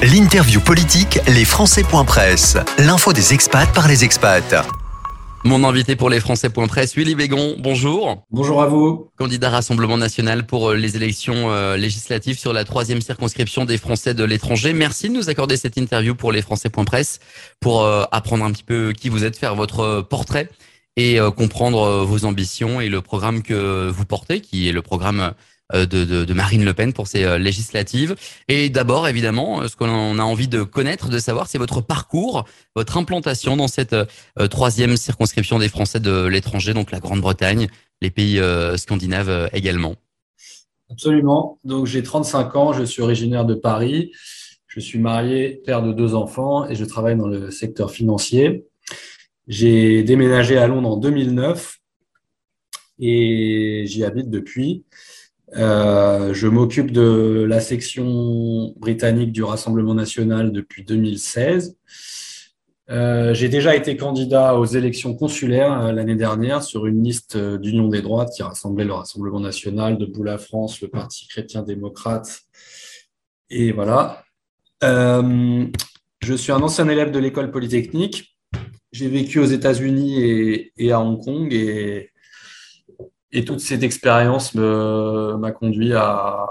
L'interview politique, les Presse. L'info des expats par les expats. Mon invité pour les Presse, Willy Bégon, bonjour. Bonjour à vous. Candidat Rassemblement National pour euh, les élections euh, législatives sur la troisième circonscription des Français de l'étranger. Merci de nous accorder cette interview pour les Presse pour euh, apprendre un petit peu qui vous êtes, faire votre portrait et comprendre vos ambitions et le programme que vous portez, qui est le programme de, de, Marine Le Pen pour ces euh, législatives. Et d'abord, évidemment, ce qu'on a envie de connaître, de savoir, c'est votre parcours, votre implantation dans cette euh, troisième circonscription des Français de l'étranger, donc la Grande-Bretagne, les pays scandinaves également. Absolument. Donc j'ai 35 ans, je suis originaire de Paris. Je suis marié, père de deux enfants et je travaille dans le secteur financier. J'ai déménagé à Londres en 2009 et j'y habite depuis. Euh, je m'occupe de la section britannique du Rassemblement national depuis 2016. Euh, j'ai déjà été candidat aux élections consulaires euh, l'année dernière sur une liste d'Union des droites qui rassemblait le Rassemblement national, Debout la France, le Parti chrétien-démocrate. Et voilà. je suis un ancien élève de l'école polytechnique. J'ai vécu aux États-Unis et, et, à Hong Kong et et toute cette expérience m'a conduit à,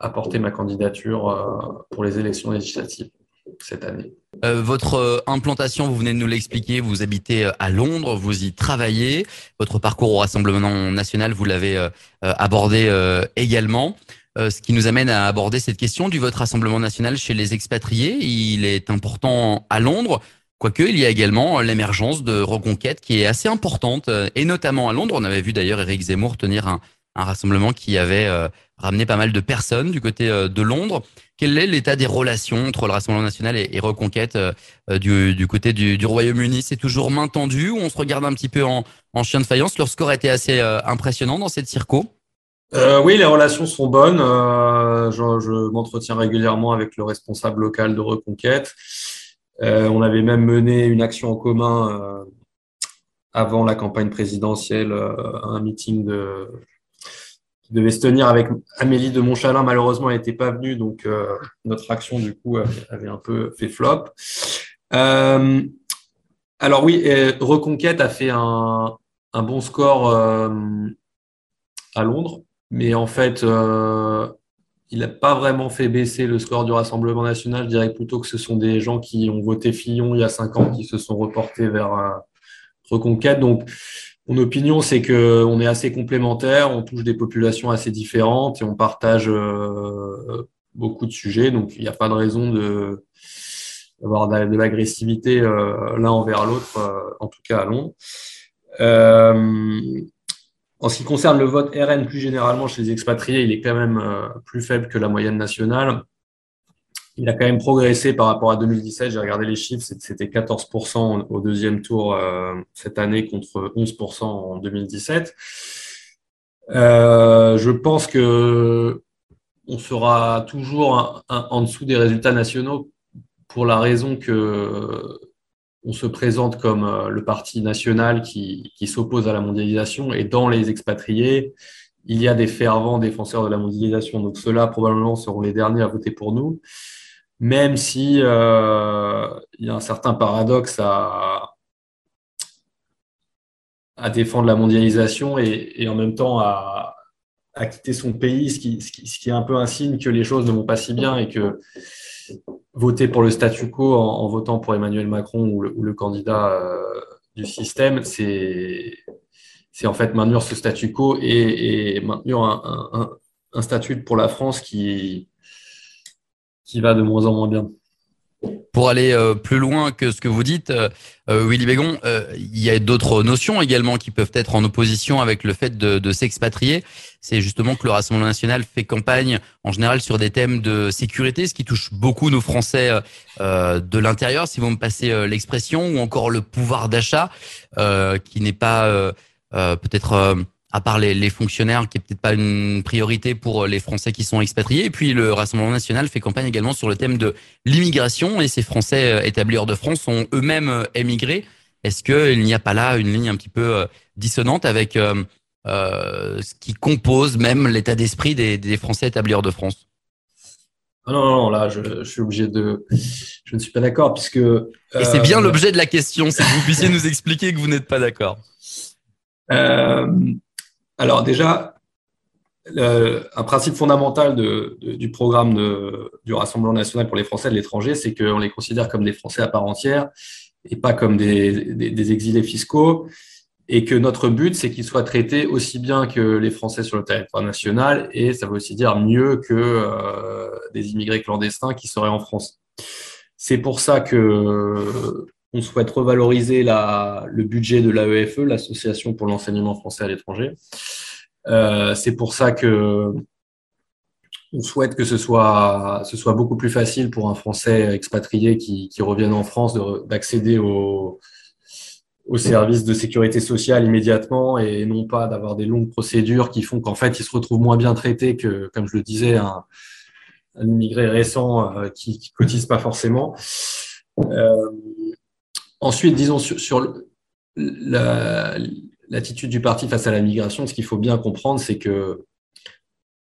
à, porter ma candidature euh, pour les élections législatives cette année. Euh, votre euh, implantation, vous venez de nous l'expliquer, vous habitez à Londres, vous y travaillez. Votre parcours au Rassemblement national, vous l'avez abordé également. ce qui nous amène à aborder cette question du vote Rassemblement national chez les expatriés. Il est important à Londres. Quoique, il y a également l'émergence de Reconquête qui est assez importante, euh, et notamment à Londres. On avait vu d'ailleurs Eric Zemmour tenir un, rassemblement qui avait euh, ramené pas mal de personnes du côté euh, de Londres. Quel est l'état des relations entre le Rassemblement national et, Reconquête du, côté du, Royaume-Uni? C'est toujours main tendue ou on se regarde un petit peu en, chien de faïence? Leur score a été assez impressionnant dans cette circo oui, les relations sont bonnes. je, je m'entretiens régulièrement avec le responsable local de Reconquête. Euh, on avait même mené une action en commun euh, avant la campagne présidentielle, euh, un meeting qui devait se tenir avec Amélie de Montchalin. Malheureusement, elle n'était pas venue, donc notre action, du coup, avait, un peu fait flop. alors oui, Reconquête a fait un bon score à Londres, mais en fait, il n'a pas vraiment fait baisser le score du Rassemblement national. Je dirais plutôt que ce sont des gens qui ont voté Fillon il y a cinq ans qui se sont reportés vers euh, Reconquête. Donc, mon opinion, c'est qu'on est assez complémentaires, on touche des populations assez différentes et on partage euh, beaucoup de sujets. Donc, il n'y a pas de raison de d'avoir de l'agressivité euh, l'un envers l'autre, en tout cas à Londres. En ce qui concerne le vote RN plus généralement chez les expatriés, il est quand même euh, plus faible que la moyenne nationale. Il a quand même progressé par rapport à 2017. J'ai regardé les chiffres, c'était 14% au deuxième tour euh, cette année contre 11% en 2017. Euh, je pense que on sera toujours en dessous des résultats nationaux pour la raison que on se présente comme euh, le parti national qui, s'oppose à la mondialisation et dans les expatriés, il y a des fervents défenseurs de la mondialisation. Donc ceux-là, probablement, seront les derniers à voter pour nous, même si euh, il y a un certain paradoxe à, défendre la mondialisation et, en même temps à, quitter son pays, ce qui, ce qui, est un peu un signe que les choses ne vont pas si bien et que voter pour le statu quo en, votant pour Emmanuel Macron ou le, candidat euh, du système, c'est en fait maintenir ce statu quo et, maintenir un, statut pour la France qui, qui va de moins en moins bien. Pour aller euh, plus loin que ce que vous dites, euh, euh, Willy Bégon, il y a d'autres notions également qui peuvent être en opposition avec le fait de, s'expatrier. C'est justement que le Rassemblement national fait campagne en général sur des thèmes de sécurité, ce qui touche beaucoup nos Français de l'intérieur, si vous me passez l'expression, ou encore le pouvoir d'achat, qui n'est pas peut-être à part les, fonctionnaires, qui est peut-être pas une priorité pour les Français qui sont expatriés. Et puis le Rassemblement national fait campagne également sur le thème de l'immigration et ces Français euh, établis hors de France sont eux-mêmes euh, émigrés. Est-ce qu'il n'y a pas là une ligne un petit peu euh, dissonante avec euh, ce qui compose même l'état d'esprit des, des, Français établis hors de France? Ah non, non, là, je, suis obligé de. Je ne suis pas d'accord puisque. Et c'est bien l'objet de la question, c'est que vous puissiez nous expliquer que vous n'êtes pas d'accord. Alors déjà, un principe fondamental du programme du Rassemblement national pour les Français de l'étranger, c'est qu'on les considère comme des Français à part entière et pas comme des, exilés fiscaux, et que notre but, c'est qu'ils soient traités aussi bien que les Français sur le territoire national, et ça veut aussi dire mieux que euh, des immigrés clandestins qui seraient en France. C'est pour ça que on souhaite revaloriser le budget de l'AEFE, l'Association pour l'enseignement français à l'étranger. Euh, c'est pour ça que on souhaite que ce soit, ce soit beaucoup plus facile pour un Français expatrié qui, qui revienne en France d'accéder au, au service de sécurité sociale immédiatement et non pas d'avoir des longues procédures qui font qu'en fait, il se retrouve moins bien traité que, comme je le disais, un, un immigré récent euh, qui ne cotise pas forcément. Euh, ensuite, disons, sur, sur la, l'attitude du parti face à la migration, ce qu'il faut bien comprendre, c'est que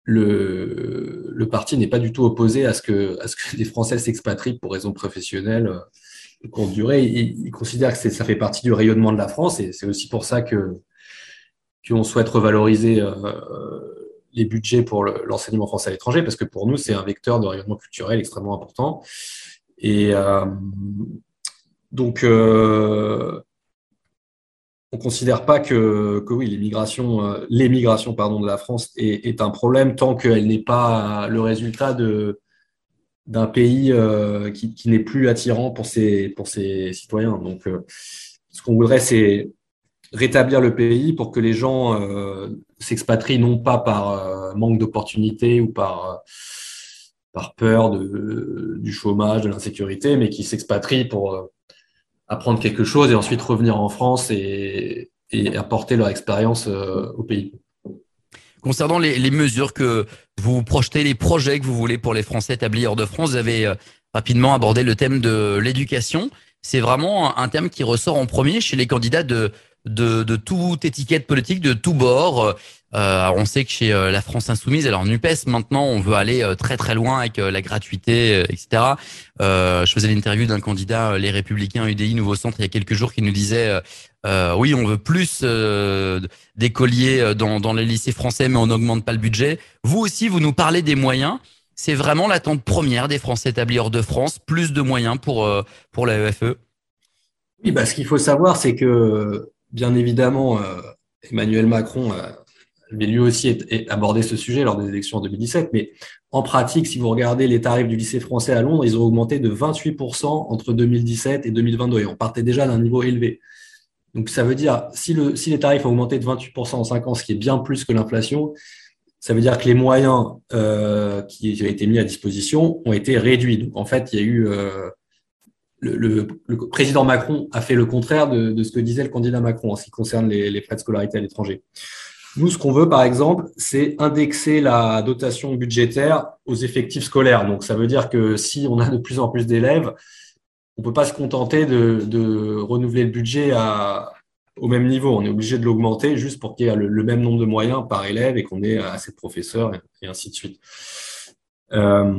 le, parti n'est pas du tout opposé à ce que, à Français s'expatrient pour raisons professionnelles euh, de courte durée. Il, considère que ça fait partie du rayonnement de la France et c'est aussi pour ça que qu'on souhaite revaloriser euh, les budgets pour l'enseignement français à l'étranger, parce que pour nous, c'est un vecteur de rayonnement culturel extrêmement important. Et euh, donc, euh, on considère pas que, oui, euh, l'émigration pardon de la France est, un problème tant qu'elle n'est pas le résultat d'un pays euh, qui, n'est plus attirant pour ses citoyens. Donc, ce qu'on voudrait, c'est rétablir le pays pour que les gens s'expatrient non pas par manque d'opportunités ou par par peur du chômage, de l'insécurité, mais qui s'expatrient pour apprendre quelque chose et ensuite revenir en France et, apporter leur expérience euh, au pays. Concernant les, mesures que vous projetez, les projets que vous voulez pour les Français établis hors de France, vous avez euh, rapidement abordé le thème de l'éducation. C'est vraiment un thème qui ressort en premier chez les candidats de, de, de toute étiquette politique, de tout bord. Euh, on sait que chez euh, la France insoumise, alors Nupes, maintenant, on veut aller euh, très très loin avec la gratuité, etc. je faisais l'interview d'un candidat, les Républicains UDI Nouveau Centre, il y a quelques jours, qui nous disait oui, on veut plus d'écoliers dans, dans les lycées français, mais on n'augmente pas le budget. Vous aussi, vous nous parlez des moyens. C'est vraiment l'attente première des Français établis hors de France, plus de moyens pour pour la EFE. Oui, bah, ce qu'il faut savoir, c'est que bien évidemment, Emmanuel Macron mais lui aussi abordé ce sujet lors des élections en 2017. Mais en pratique, si vous regardez les tarifs du lycée français à Londres, ils ont augmenté de 28% entre 2017 et 2022. Et on partait déjà d'un niveau élevé. Donc ça veut dire, si, le, si les tarifs ont augmenté de 28% en 5 ans, ce qui est bien plus que l'inflation, ça veut dire que les moyens euh, qui ont été mis à disposition ont été réduits. Donc en fait, il y a eu... Euh, le, président Macron a fait le contraire de, ce que disait le candidat Macron en ce qui concerne les, les frais de scolarité à l'étranger. Nous, ce qu'on veut, par exemple, c'est indexer la dotation budgétaire aux effectifs scolaires. Donc, ça veut dire que si on a de plus en plus d'élèves, on ne peut pas se contenter de, renouveler le budget au même niveau. On est obligé de l'augmenter juste pour qu'il y ait le, même nombre de moyens par élève et qu'on ait assez de professeurs et, ainsi de suite. Euh,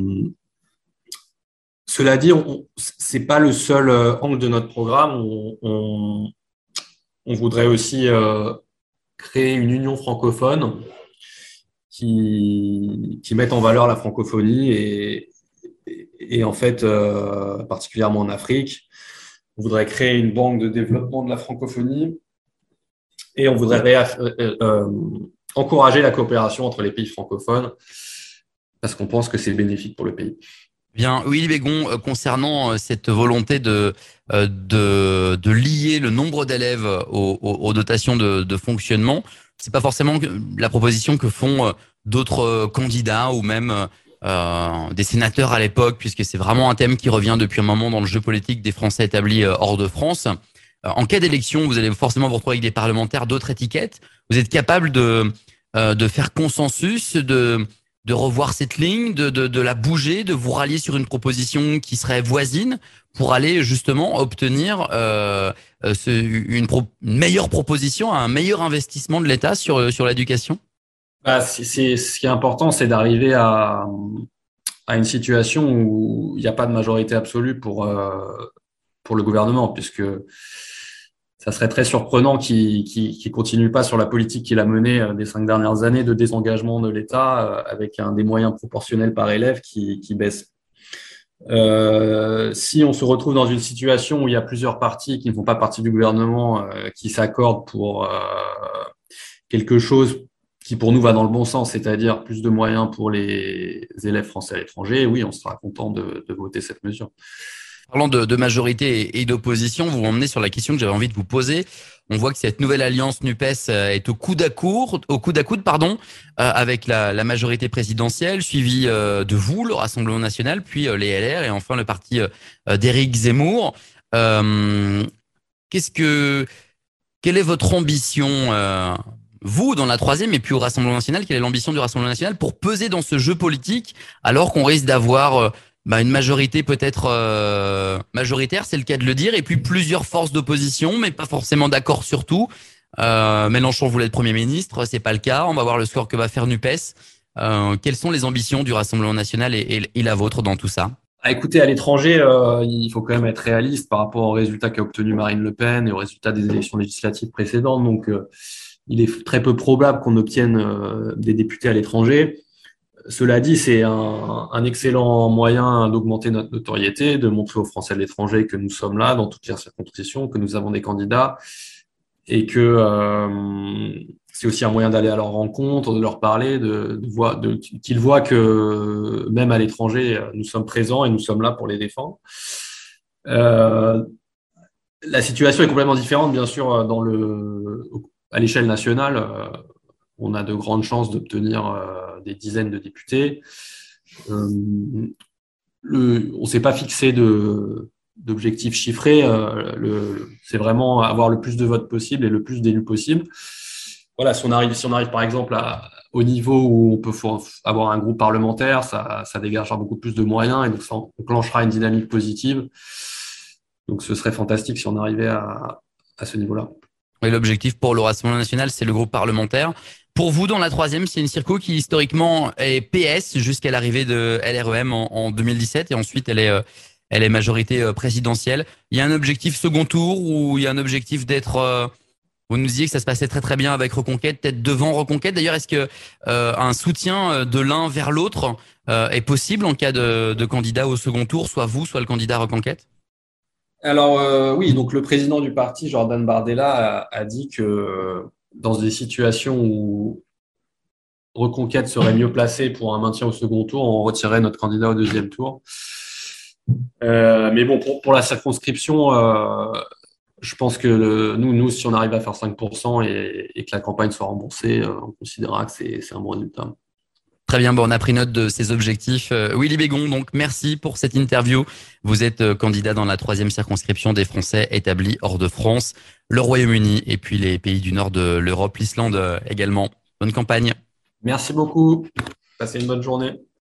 cela dit, ce n'est pas le seul euh, angle de notre programme. On, voudrait aussi euh, créer une union francophone qui, mette en valeur la francophonie et, en fait, euh, particulièrement en Afrique. On voudrait créer une banque de développement de la francophonie et on voudrait encourager la coopération entre les pays francophones parce qu'on pense que c'est bénéfique pour le pays. Bien, Willy Bégon, euh, concernant euh, cette volonté de, euh, de, de lier le nombre d'élèves aux, aux, dotations de, de fonctionnement, c'est pas forcément la proposition que font d'autres candidats ou même euh, des sénateurs à l'époque, puisque c'est vraiment un thème qui revient depuis un moment dans le jeu politique des Français établis hors de France. En cas d'élection, vous allez forcément vous retrouver avec des parlementaires d'autres étiquettes. Vous êtes capable de, de faire consensus, de de revoir cette ligne, de, de, la bouger, de vous rallier sur une proposition qui serait voisine pour aller justement obtenir euh, euh une, meilleure proposition, un meilleur investissement de l'État sur, sur l'éducation? Bah, c'est, Ce qui est important, c'est d'arriver à, à une situation où il n'y a pas de majorité absolue pour, pour le gouvernement, puisque ça serait très surprenant qu'il ne continue pas sur la politique qu'il a menée des cinq dernières années de désengagement de l'État avec un des moyens proportionnels par élève qui, qui baisse euh, si on se retrouve dans une situation où il y a plusieurs partis qui ne font pas partie du gouvernement euh, qui s'accordent pour euh, quelque chose qui pour nous va dans le bon sens, c'est-à-dire plus de moyens pour les élèves français à l'étranger, oui, on sera content de voter cette mesure. Parlant de, majorité et d'opposition, vous m'emmenez sur la question que j'avais envie de vous poser. On voit que cette nouvelle alliance Nupes euh, est au coude à coude, au coude à coude, pardon, euh, avec la, la, majorité présidentielle, suivie euh, de vous, le Rassemblement national, puis les LR et enfin le parti d'Éric Zemmour. Qu'est-ce que, quelle est votre ambition, vous, dans la troisième, et puis au Rassemblement national, quelle est l'ambition du Rassemblement national pour peser dans ce jeu politique, alors qu'on risque d'avoir bah, une majorité peut-être euh, majoritaire, c'est le cas de le dire, et puis plusieurs forces d'opposition, mais pas forcément d'accord sur tout. Euh, Mélenchon voulait être Premier ministre, c'est pas le cas. On va voir le score que va faire Nupes. Euh, quelles sont les ambitions du Rassemblement national et, la vôtre dans tout ça? À écoutez, à l'étranger, euh, il faut quand même être réaliste par rapport aux résultats qu'a obtenu Marine Le Pen et aux résultats des élections législatives précédentes. Donc, euh, il est très peu probable qu'on obtienne euh, des députés à l'étranger. Cela dit, c'est un, excellent moyen d'augmenter notre notoriété, de montrer aux Français de l'étranger que nous sommes là dans toutes les circonscriptions, que nous avons des candidats et que euh, c'est aussi un moyen d'aller à leur rencontre, de leur parler, qu'ils voient que même à l'étranger, nous sommes présents et nous sommes là pour les défendre. Euh, la situation est complètement différente, bien sûr, à l'échelle nationale. Euh, on a de grandes chances d'obtenir des dizaines de députés. Euh, on ne s'est pas fixé de, d'objectifs chiffrés. Euh, c'est vraiment avoir le plus de votes possible et le plus d'élus possible. Voilà, si on arrive, si on arrive par exemple au niveau où on peut avoir un groupe parlementaire, ça, dégagera beaucoup plus de moyens et donc ça enclenchera une dynamique positive. Donc ce serait fantastique si on arrivait à ce niveau-là. Oui, l'objectif pour le Rassemblement national, c'est le groupe parlementaire. Pour vous, dans la troisième, c'est une circo qui historiquement est PS jusqu'à l'arrivée de LREM en, 2017 et ensuite elle est, euh, elle est majorité euh, présidentielle. Il y a un objectif second tour ou il y a un objectif d'être euh, vous nous disiez que ça se passait très très bien avec Reconquête, peut-être devant Reconquête. D'ailleurs, est-ce que un soutien de l'un vers l'autre est possible en cas de, de, candidat au second tour, soit vous, soit le candidat Reconquête? Alors oui, donc le président du parti, Jordan Bardella, a dit que dans des situations où Reconquête serait mieux placée pour un maintien au second tour, on retirerait notre candidat au deuxième tour. Euh, mais bon, pour, la circonscription, euh, je pense que nous, nous, si on arrive à faire 5% et, que la campagne soit remboursée, euh, on considérera que c'est un bon résultat. Très bien, bon, on a pris note de ces objectifs. Euh, Willy Bégon, donc merci pour cette interview. Vous êtes euh, candidat dans la troisième circonscription des Français établis hors de France, le Royaume-Uni et puis les pays du nord de l'Europe, l'Islande euh, également. Bonne campagne. Merci beaucoup. Passez une bonne journée.